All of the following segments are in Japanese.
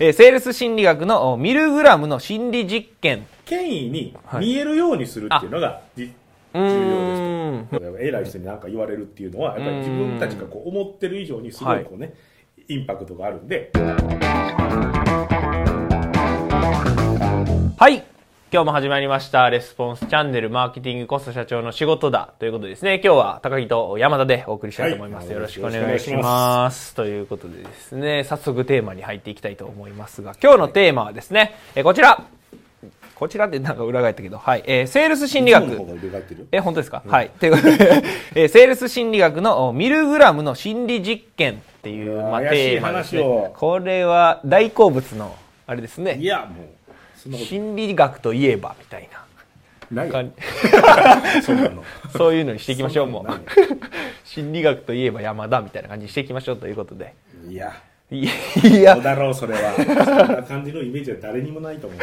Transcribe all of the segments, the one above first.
えーセールス心理学のおミルグラムの心理実験。権威に見えるようにするっていうのが、じ重う要。ですと。偉い人に何か言われるっていうのは、やっぱり自分たちがこう思ってる以上にすごいこうね、インパクトがあるんで、はい。今日も始まりました。レスポンスチャンネルマーケティングコスト社長の仕事だということでですね、今日は高木と山田でお送りしたいと思います。はいよろしくお願いしま。ますということでですね、早速テーマに入っていきたいと思いますが、今日のテーマはですね、えこちら。こちらってなんか裏返ったけど、はい。えーセールス心理学。え、本当ですか、はい。ということで、えーセールス心理学のおミルグラムの心理実験っていう、まあ、テーマです、話をね。これは大好物の、あれですね。いや、もう、心理学といえば、みたいな。とない そんなの。そういうのにしていきましょう、もう。心理学といえば山田みたいな感じにしていきましょうということで。いや、いや、だろう、それは。そんな感じのイメージは誰にもないと思う。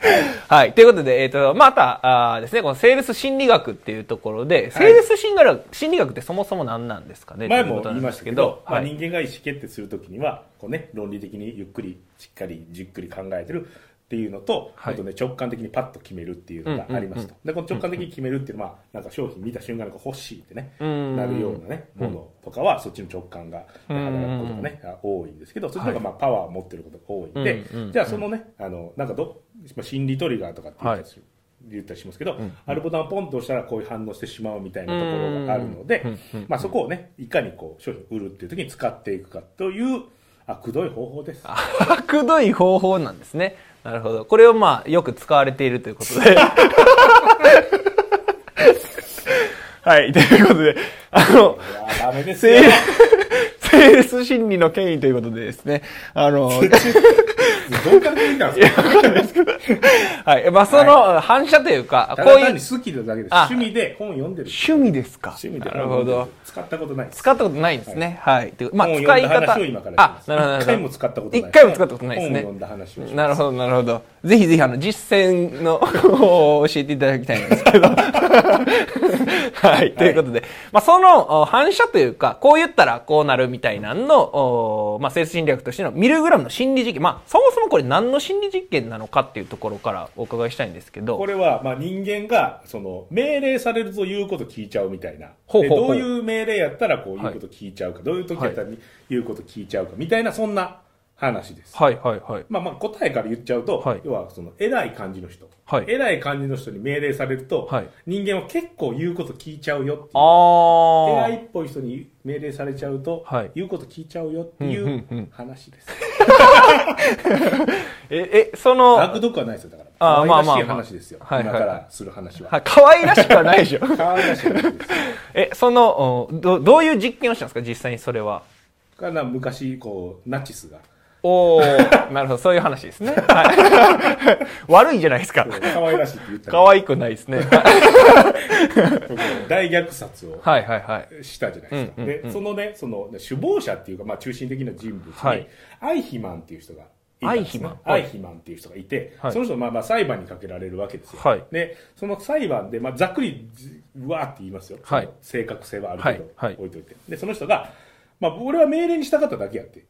はい。ということで、えっ、と、また、あーですね、このセールス心理学っていうところで、セールス心理学、心理学ってそもそも何なんですかね前も言いましたけど、まあ、はい。人間が意思決定するときにはこう、ね、論理的にゆっくりしっかりじっくり考えてるっていうのと、はい。あとね、直感的にパッと決めるっていうのがありますと、でこの直感的に決めるっていうのは、なんか商品見た瞬間にこう欲しいってね、ん。なるような、ね、ものとかは、そっちの直感が働くことが、ね多いんですけどそっちの方がまあパワーを持ってることが多いんで、じゃあそのねあのなんかどまあ心理トリガーとかって言ったりする。言ったりしますけど、あるボタンをポンと押したらこういう反応してしまうみたいなところがあるので、まあ、そこをねいかにこう商品を売るっていう時に使っていくかというあくどい方法です。あくどい方法なんですね。なるほど。これをまあ、よく使われているということで。はい。ということで、あの、ですセールス心理の権威ということでですね、あの、どうから出てきたんですか？はい。まあ、その反射というか、こう単に好きなだけですあ趣味で本読んでる趣味ですか？趣味でなるほど。使ったことないです使ったことないんですね。はい。というまあ、本を使い方読んだ話を今からしあま、すなるほど。なるほど一回も使ったことない一回も使ったことないですね。本を読んだ話をしますなるほど、なるほど。ぜひぜひ、あの、実践のを教えていただきたいんですけど。はい。ということで、まあ、そのお反射というか、こう言ったらこうなるみたいなのの、おまあ、セールス心理学としてのミルグラムの心理実験。まあ、そもそもこれ何の心理実験なのかっていうところからお伺いしたいんですけど。これは、まあ、人間がその命令されると言うこと聞いちゃうみたいな。ほうどういう命令やったらこういうこと聞いちゃうか、どういう時やったら言うこと聞いちゃうかみたいなそんな話です。はいはいはい。まあまあ答えから言っちゃうと、はい。要はその偉い感じの人、はい。偉い感じの人に命令されると、はい。人間は結構言うこと聞いちゃうよっていう。あ偉いっぽい人に命令されちゃうと、はい。言うこと聞いちゃうよっていうんうんううん。話です。え、え、その、悪毒はないですよ、だから。ああまあまあ話ですよ。はいはい今からする話は。はい、可愛らしくはないでしょ。可愛らしい話です。え、その、おど、どういう実験をしたんですか実際にそれは。から昔、こう、ナチスが、おお なるほど、そういう話ですね。はい。悪いじゃないですか。可愛らしいって言ったら、可愛くないですね。大虐殺をはいはいはい。したじゃないですか。で、そのね、その、首謀者っていうか、まあ中心的な人物に、はいアイヒマンっていう人がいたんです、ね。アイヒマンアイヒマンっていう人がいて、はいその人まあまあ裁判にかけられるわけですよ。はいで、その裁判で、まあざっくり、うわーって言いますよ。はい正確性はある程度はいはい置いといて。で、その人が、まあ俺は命令に従っただけやって。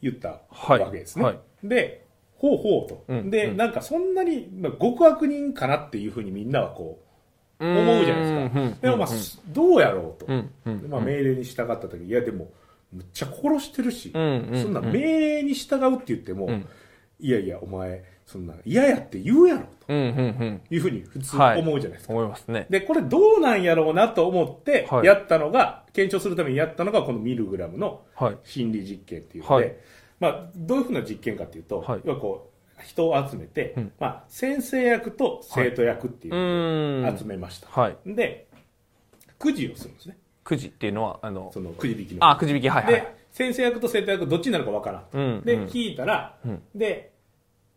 言ったはいわけですね。はいで、ほうほうと。うんで、うんなんかそんなに、まあ、極悪人かなっていうふうにみんなはこう、思うじゃないですか。でもまあ、どうやろうと。まあ、命令に従った時いやでもむっちゃ殺してるし、そんな命令に従うって言っても、んいやいやお前そんな嫌やって言うやろ。というふうに普通はい思うじゃないですか、思いますね。でこれどうなんやろうなと思ってはいやったのが、検証するためにやったのがこのミルグラムのはい。心理実験っていうので、はい。まあ、どういうふうな実験かっていうと、はい。要はこう人を集めて、うん。まあ、先生役と生徒役っていううの。を集めました、はい。でくじをするんですね。くじっていうのは、あの、そのくじ引きの。あ、くじ引き、はいはい。で先生役と生徒役どっちになるかわからん、うんで、うん。引いたら、うん。で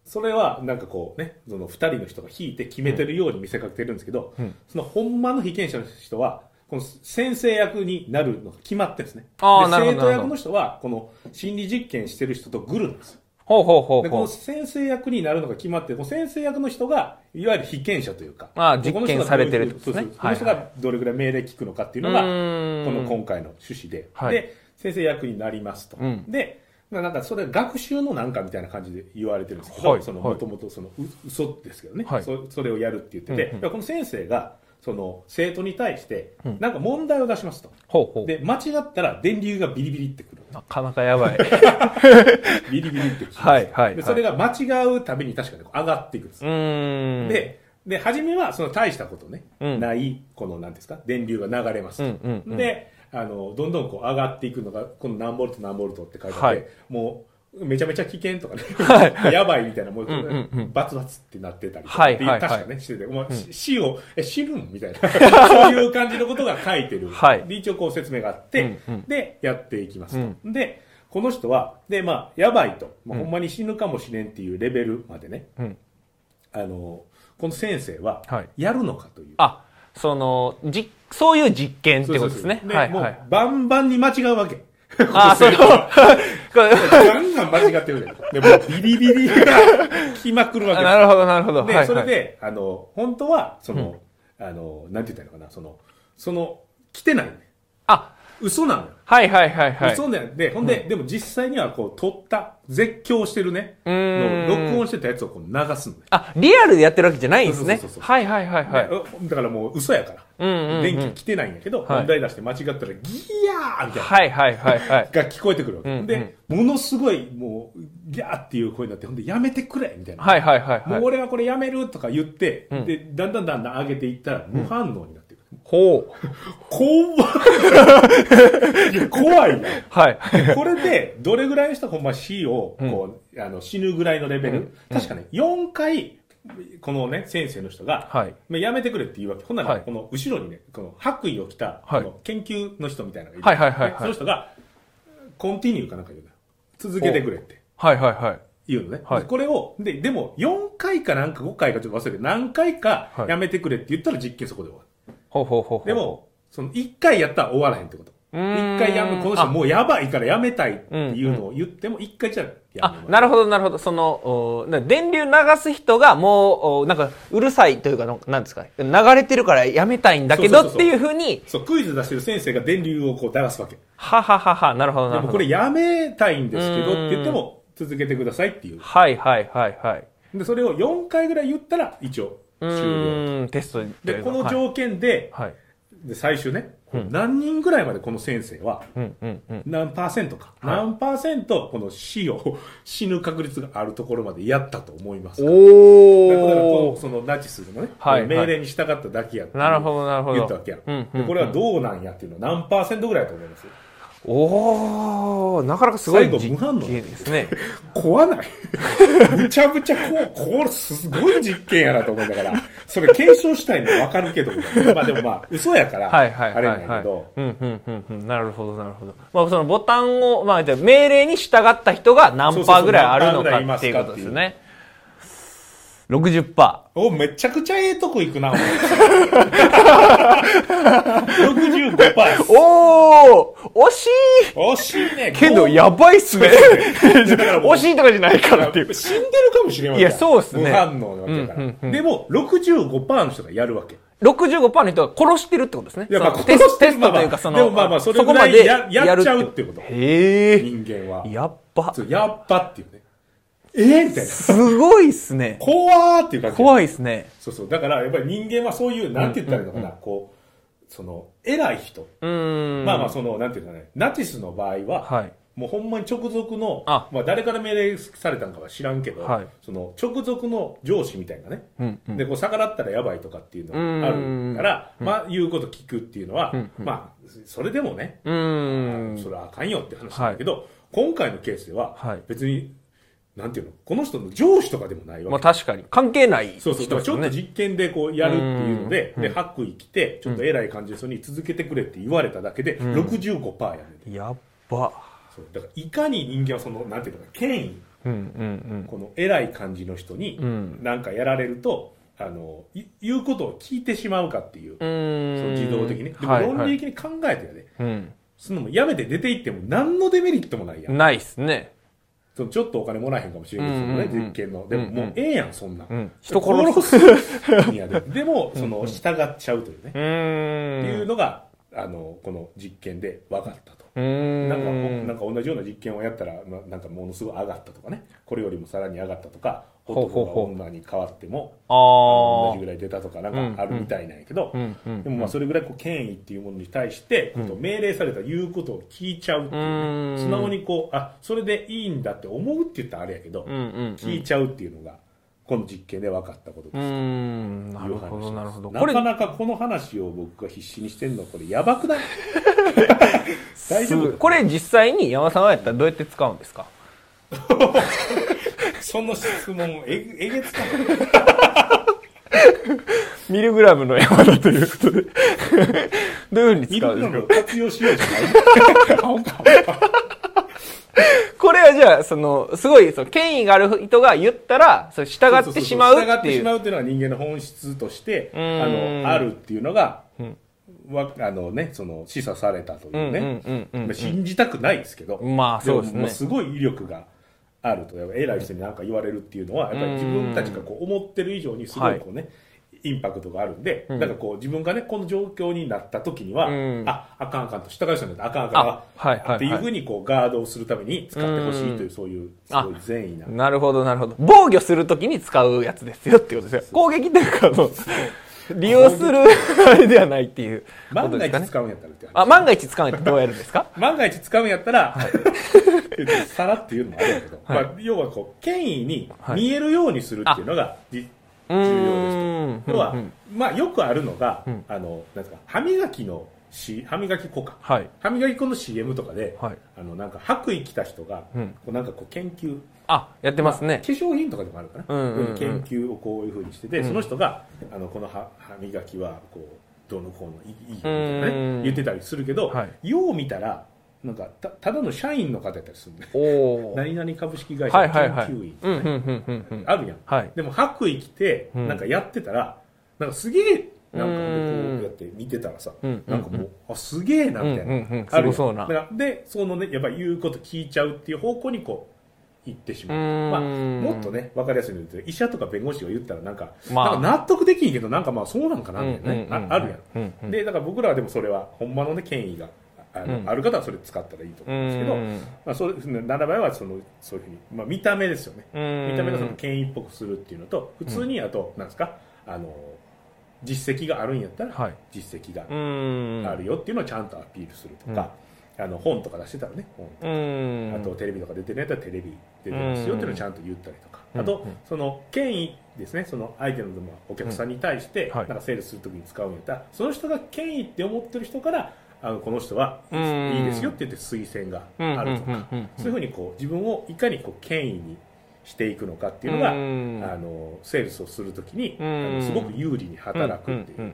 それはなんかこうねその2人の人が引いて決めてるように見せかけてるんですけど、うん。そのほんまの被験者の人はこの先生役になるのが決まってるんですね。であーなるほど生徒役の人はこの心理実験してる人とグルなんですよ。ほうほうほうでこのほう。先生役になるのが決まってこの先生役の人がいわゆる被験者というかああ実験されてるってことですね。そうそうこの人がどれぐらい命令聞くのかっていうのがこの今回の趣旨で、はい。で先生役になりますと、うん。でまあなんかそれ学習のなんかみたいな感じで言われてるんですけど、そのはいはい。もともとそのう嘘ですけどね、はい。そ、それをやるって言ってて、うんうん。この先生がその生徒に対してなんか問題を出しますと。ほうほう。で、間違ったら電流がビリビリってくる。なかなかやばい。ビリビリってくる。はいはいはいで、それが間違うたびに確かに上がっていくんですで、で、初めはその大したことね、うんない、この、なんていうんですか、電流が流れますと。うんうんうんで、あの、どんどんこう上がっていくのが、この何ボルト何ボルトって書いてあって、はいもう、めちゃめちゃ危険とかね、はやばいみたいな、もう、んうんうん。バツバツってなってたりとか。はいはいはい。確かね、してて、もう、し死を、え、死ぬんみたいな、そういう感じのことが書いてる。はい。で、一応こう説明があって、うんうん。で、やっていきますと。で、この人は、で、まあ、やばいと、まあ、ほんまに死ぬかもしれんっていうレベルまでね、うん。あの、この先生ははい、やるのかという。あ、その、じ、そういう実験ってことですね。そうそうそう。もうはい。はい。バンバンに間違うわけ。あ、それを、ガンガン間違ってるじゃん。で、もうビリビリが来まくるわけなるほどなるほど。で、はいそれで、あの、本当は、その、あの、なんて言ったらいいのかな、その、その、来てないね。あ、嘘なのよ。はいはいはいはい。嘘なんで、ほんで、でも実際にはこう、撮った、絶叫してるね、うーんの録音してたやつをこう流すのね。あ、リアルでやってるわけじゃないんですねそうそうそう。はいはいはいはい。でだからもう嘘やから。うんうんうん電気来てないんやけど、はい問題出して間違ったらギヤーみたいな。はいはいはいはい。が聞こえてくるわけ。うんうんで、ものすごい、もう、ギャーっていう声になって、ほんで、やめてくれみたいな。はいはいはいはい。もう俺はこれやめるとか言って、うんで、だんだんだんだん上げていったら、無反応になってくる。ほう。怖いいや怖いやん。はい。これで、どれぐらいの人がほんま死を、こう、あの、死ぬぐらいのレベル、確かね、4回、このね、先生の人が、はい。まあやめてくれって言うわけ。ほんなら、はいこの後ろにね、この白衣を着た、研究の人みたいなのがいる。はいはいはいはいでその人が、コンティニューかなんか言う続けてくれってはいはいはい。言うのね。はいでこれを、で、でも、4回かなんか5回かちょっと忘れて、何回かはいやめてくれって言ったら実験そこで終わる。ほうほうほうほう。で、も、その1回やったら終わらへんってこと。うーん1回やめ、この人あもうやばいからやめたいっていうのを言っても、1回じゃやめあ、なるほど、なるほど。その、おな電流流す人がもう、おなんか、うるさいというか、のなんですか、流れてるからやめたいんだけどっていうふうに、そう、クイズ出してる先生が電流をこう流すわけ。はははは、なるほど、なるほど。でもこれやめたいんですけどって言っても、続けてくださいっていう。はいはいはいはい。で、それを4回ぐらい言ったら、一応、うん、テストで、この条件で、はい。はい。で、最終ね、何人ぐらいまでこの先生は、うんうんうん。何パーセントか、はい。何パーセントこの死を、死ぬ確率があるところまでやったと思いますかだからこおー。うそのナチスのね、はいはい。命令に従っただけやってなるほどなるほど。言ったわけや。ん、うんうんうん。でこれはどうなんやっていうのは何パーセントぐらいだと思います？おー、なかなかすごい実験ですね。怖ないむちゃむちゃこう、これすごい実験やなと思うんだから、それ検証したいのわかるけど、まあでもまあ、嘘やから、はいはいあれはいはい。なんやけど、うんうんうんうん。なるほどなるほど。まあそのボタンを、まあ命令に従った人が何パーぐらいあるのかっていうことですよね。60%。お、めちゃくちゃええとこ行くな、お前65%です。おー惜しい惜しいね。けど、やばいっすね。惜しいとかじゃないからっていう。死んでるかもしれんわいやそうっすね無反応なわけだから。でも、65%の人がやるわけ。65%の人が殺してるってことですね。いやまあテステストというか、その、でもまあまあそれぐらいこまでややっちゃうるってことへえ。人間は。やっば。そうやっぱっていうね。えー、みたいな。すごいっすね。怖ーっていう感じ。怖いっすね。そうそう。だから、やっぱり人間はそういう、なんて言ったらいいのかな、こう、その、偉い人。まあまあ、その、なんていうかね、ナチスの場合は、はい。もうほんまに直属の、あまあ誰から命令されたんかは知らんけど、はいその直属の上司みたいなね、うんうんで、こう逆らったらやばいとかっていうのがあるから、まあ言うこと聞くっていうのは、まあ、それでもね、うーん。それはあかんよって話なんだけど、今回のケースでははい、別に、なんていうの、この人の上司とかでもないまわけ。あ確かに。関係ないそうそう。だからちょっと。実験でこうやるっていうので、で、白衣着て、ちょっと偉い感じでそれに続けてくれって言われただけで、65%やねん。やっば。そうだからいかに人間はその、なんていうのか、権威、うんうんこの偉い感じの人にんなんかやられると、あの、い言うことを聞いてしまうかっていう、う。その自動的にね。でもはい論理的に考えてやで、うん。そのもやめて出て行っても何のデメリットもないやん。ないっすね。そのちょっとお金もらえへんかもしれんけど、そのね、実験の。でももうええやん、そんなん。うん。人殺す。で。でも、その、従っちゃうというね。うーん。っていうのが、あのこの実験で分かったと。なんかなんか同じような実験をやったら、まあ、なんかものすごい上がったとかね。これよりもさらに上がったとか男が女に変わってもああ同じぐらい出たとかなんかあるみたいなんやけど、うんうんでもまあそれぐらいこう権威っていうものに対して、命令された言うことを聞いちゃうっていうね、うん。素直にこうあそれでいいんだって思うって言ったらあれやけど、うんうん聞いちゃうっていうのがこの実験で分かったことです。なるほどなるほど。なかなかこの話を僕が必死にしてるのこれやばくない？大丈夫すこれ実際に山さんはやったらどうやって使うんですか？その質問ええげつかミリグラムの山だということで。どういうふうにい使うんですか？活用しようじゃない？これはじゃあそのすごいその権威がある人が言ったらそれ従ってしまう従ってしっていうまうっていうのが人間の本質としてあん。のあるっていうのが、んわあのねその示唆されたというね、信じたくないですけど、まあそうですね。すごい威力があると偉い人に何か言われるっていうのはやっぱり自分たちがこう思ってる以上にすごいこうね、インパクトがあるんで、だからこう自分がねこの状況になった時には、うん。ああかんあかんと従う人になったらあかんあかんあはいっていうふうにこうガードをするために使ってほしいというそういうすごい善意なな。るほどなるほど。防御するときに使うやつですよっていうことですよ。攻撃というか利用するあれではないっていう。こ万が一使うんやったらって話あ万が一使うんやったらどうやるんですか？万が一使うんやったら、さらっていうのもあるんやけど、はい。まあ、要はこう権威にはい。見えるようにするっていうのが、じ重要です。要はうん、まあ、よくあるのが、ん。あのなんですか歯磨きのし歯磨き粉か。はい。歯磨き粉の CM とかで、はい。あのなんか白衣着た人が、うん。こうなんかこう研究。あやってますね。化粧品とかでもあるかな、うんうんうん。研究をこういうふうにしてて、その人があのこの歯歯磨きはこうどうのこうのいいいいよみたいなうん。ね言ってたりするけど、はい。よう見たらなんかたただの社員の方やったりするねおお 何々株式会社の研究員うんうんうんうんうん。あるやん、はい。でも白衣着てうん。なんかやってたら、なんかすげえなんかこうやって見てたらさ、うん。なんかもうあすげえなみたいな、うんうんうん。あるそうな。だからでそのねやっぱり言うこと聞いちゃうっていう方向にこう行ってしまう。うん。まあ、もっとね分かりやすいので言うと医者とか弁護士が言ったらなんか,、まあ。なんか納得できんけどなんかまあそうなんかなみたいなね、ああるやん、うんうん。でだから僕らはでもそれはほんまのね権威があの、うん。ある方はそれ使ったらいいと思うんですけど、うん。まあ、そうですね7倍はそのそういうふうに、まあ、見た目ですよね、うん。見た目がその権威っぽくするっていうのと普通にあと、なんですかあの実績があるんやったら、はい。実績がうんあるよっていうのをちゃんとアピールするとか、あの本とか出してたらね本とか。うん。あとテレビとか出てるやったらテレビ出てますよっていうのをちゃんと言ったりとか、うん。あと、うんその権威ですね。その相手のまあお客さんに対してなんかセールスするときに使うんやったらその人が権威って思ってる人からあのこの人はうん。いいですよって言って推薦があるとか。そういうふうにこう自分をいかにこう権威にしていくのかっていうのがあうん。のセールスをするときにあうん。のすごく有利に働くっていう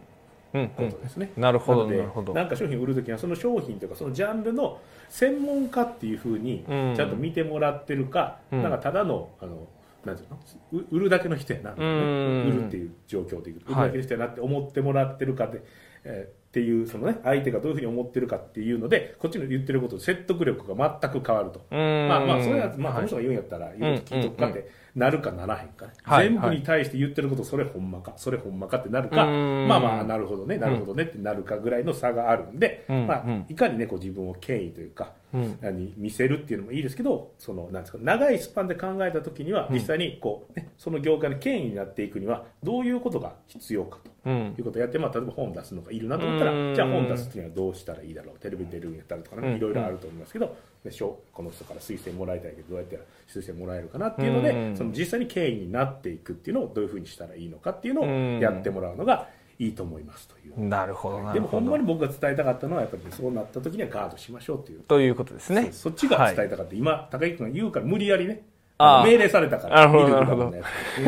ことですね。なるほどなるほど。なんか商品を売るときにはその商品とかそのジャンルの専門家っていうふうにうん。ちゃんと見てもらってるか、うん。なんかただのあのなんていうのう売るだけの人やな、ん。売るっていう状況で売るだけの人やなって思ってもらってるかで、えーっていうそのね相手がどういうふうに思ってるかっていうのでこっちの言ってること説得力が全く変わると。うん。まあまあそれはまあはいこの人が言うんやったら言うこと聞いとくかってなるかならへんかね、はい全部に対して言ってることそれほんまかそれほんまかってなるかうん。まあまあなるほどねなるほどねってなるかぐらいの差があるんで、うんまあうん。いかにねこう自分を権威というか、うん何見せるっていうのもいいですけどそのなんですか長いスパンで考えた時には実際にこう、ね、その業界の権威になっていくにはどういうことが必要かと。うん。いうことをやって、まあ、例えば本出すのがいるなと思ったうん。らじゃあ本出すにはどうしたらいいだろうテレビに出るんやったらとかいろいろあると思いますけど、でしょこの人から推薦もらいたいけどどうやって推薦もらえるかなっていうので、うん。その実際に権威になっていくっていうのをどういうふうにしたらいいのかっていうのうん。をやってもらうのがいいと思いますという。なるほどなでもほんまに僕が伝えたかったのはやっぱりそうなった時にはガードしましょうっていう。ということですね。そそっちが伝えたかった、今高木君が言うから無理やりね命令されたからなるほど見なるほど。命令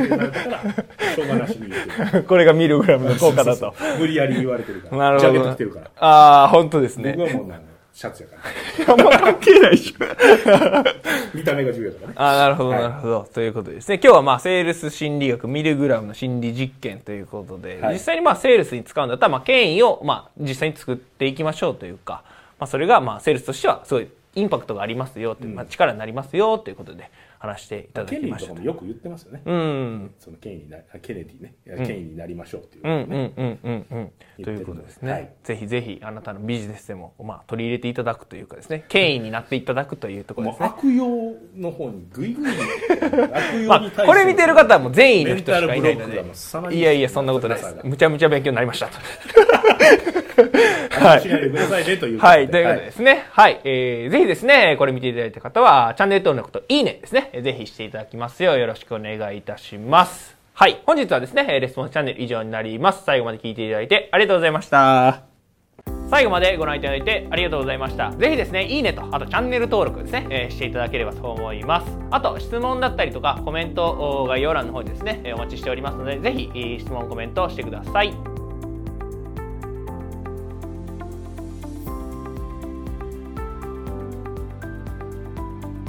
されたからしょうがなしに。言ってるこれがミルグラムの効果だと。無理やり言われてるから。なるほど。ジャケット着てるから。ああ本当ですね。僕はもうなんかシャツやから。あんま関係ないでしょ見た目が重要だからね。あーなるほど、はい。なるほど。ということですね。今日はまあ、セールス心理学、ミルグラムの心理実験ということで、はい。実際にまあ、セールスに使うんだったら、まあ、権威をまあ、実際に作っていきましょうというか、まあ、それがまあ、セールスとしてはすごいインパクトがありますよという、まあ、力になりますよということで、話していただケきました。ネディとかもよく言ってますよね、うん。その権威になあケネディね。権威になりましょうっていううんうんうんということですね、はい。ぜひぜひあなたのビジネスでも、まあ、取り入れていただくというかですね権威になっていただくというところですね。悪用の方にグイグイ悪 まあ、これ見てる方はもう善意の人しかいないので。いいやいやそんなことないです。むちゃむちゃ勉強になりました。と はいしないでくださいねということではい、ということでですね。はい、えー、ぜひですね、これ見ていただいた方は、チャンネル登録といいねですね、ぜひしていただきますようよろしくお願いいたします。はい、本日はですね、レスポンスチャンネル以上になります。最後まで聞いていただいてありがとうございました。最後までご覧いただいてありがとうございました。ぜひですね、いいねと、あとチャンネル登録ですね、えーしていただければと思います。あと、質問だったりとか、コメントお概要欄の方にですね、えーお待ちしておりますので、ぜひ、えー質問、コメントしてください。